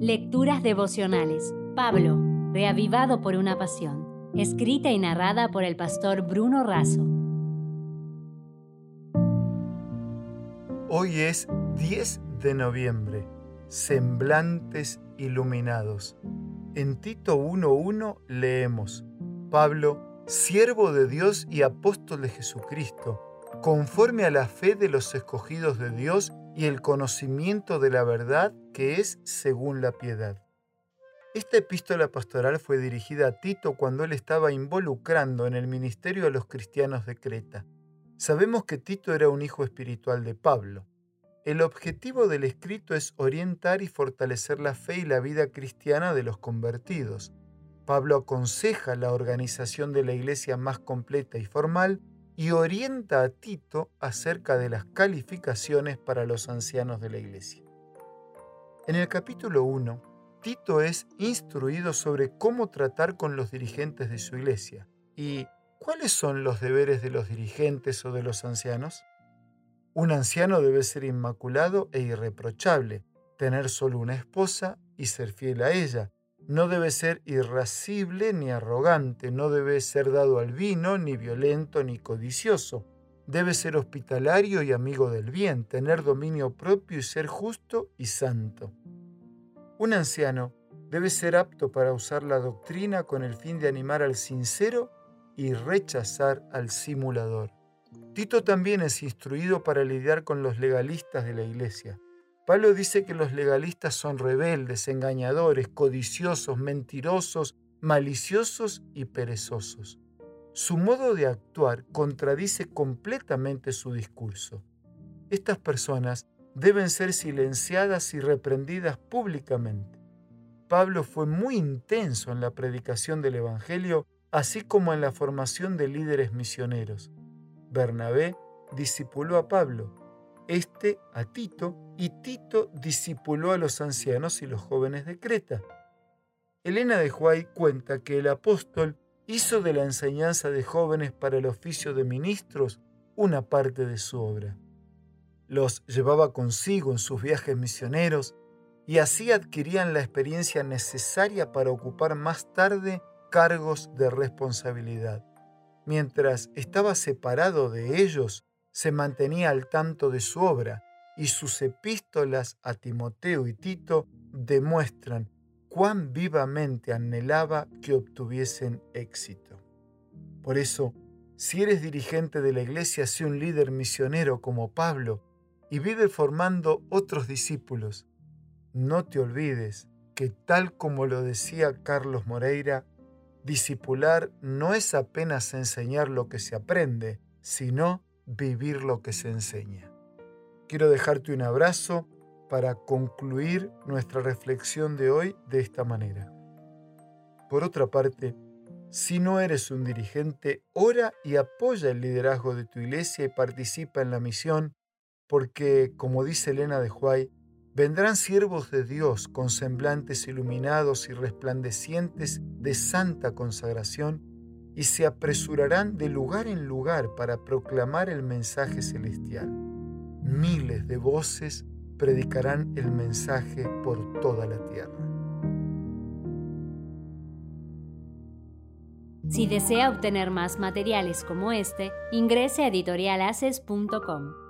Lecturas devocionales. Pablo, reavivado por una pasión. Escrita y narrada por el pastor Bruno Razo. Hoy es 10 de noviembre. Semblantes iluminados. En Tito 1.1 leemos, Pablo, siervo de Dios y apóstol de Jesucristo, conforme a la fe de los escogidos de Dios y el conocimiento de la verdad que es según la piedad. Esta epístola pastoral fue dirigida a Tito cuando él estaba involucrando en el ministerio a los cristianos de Creta. Sabemos que Tito era un hijo espiritual de Pablo. El objetivo del escrito es orientar y fortalecer la fe y la vida cristiana de los convertidos. Pablo aconseja la organización de la iglesia más completa y formal y orienta a Tito acerca de las calificaciones para los ancianos de la iglesia. En el capítulo 1, Tito es instruido sobre cómo tratar con los dirigentes de su iglesia y cuáles son los deberes de los dirigentes o de los ancianos. Un anciano debe ser inmaculado e irreprochable, tener solo una esposa y ser fiel a ella, no debe ser irascible ni arrogante, no debe ser dado al vino, ni violento, ni codicioso. Debe ser hospitalario y amigo del bien, tener dominio propio y ser justo y santo. Un anciano debe ser apto para usar la doctrina con el fin de animar al sincero y rechazar al simulador. Tito también es instruido para lidiar con los legalistas de la iglesia. Pablo dice que los legalistas son rebeldes, engañadores, codiciosos, mentirosos, maliciosos y perezosos. Su modo de actuar contradice completamente su discurso. Estas personas deben ser silenciadas y reprendidas públicamente. Pablo fue muy intenso en la predicación del Evangelio, así como en la formación de líderes misioneros. Bernabé discipuló a Pablo, este a Tito, y Tito discipuló a los ancianos y los jóvenes de Creta. Elena de Huay cuenta que el apóstol hizo de la enseñanza de jóvenes para el oficio de ministros una parte de su obra. Los llevaba consigo en sus viajes misioneros y así adquirían la experiencia necesaria para ocupar más tarde cargos de responsabilidad. Mientras estaba separado de ellos, se mantenía al tanto de su obra y sus epístolas a Timoteo y Tito demuestran cuán vivamente anhelaba que obtuviesen éxito. Por eso, si eres dirigente de la iglesia, sé un líder misionero como Pablo y vive formando otros discípulos. No te olvides que tal como lo decía Carlos Moreira, discipular no es apenas enseñar lo que se aprende, sino vivir lo que se enseña. Quiero dejarte un abrazo para concluir nuestra reflexión de hoy de esta manera. Por otra parte, si no eres un dirigente, ora y apoya el liderazgo de tu iglesia y participa en la misión, porque, como dice Elena de Huay, vendrán siervos de Dios con semblantes iluminados y resplandecientes de santa consagración y se apresurarán de lugar en lugar para proclamar el mensaje celestial. Miles de voces predicarán el mensaje por toda la tierra. Si desea obtener más materiales como este, ingrese a editorialaces.com.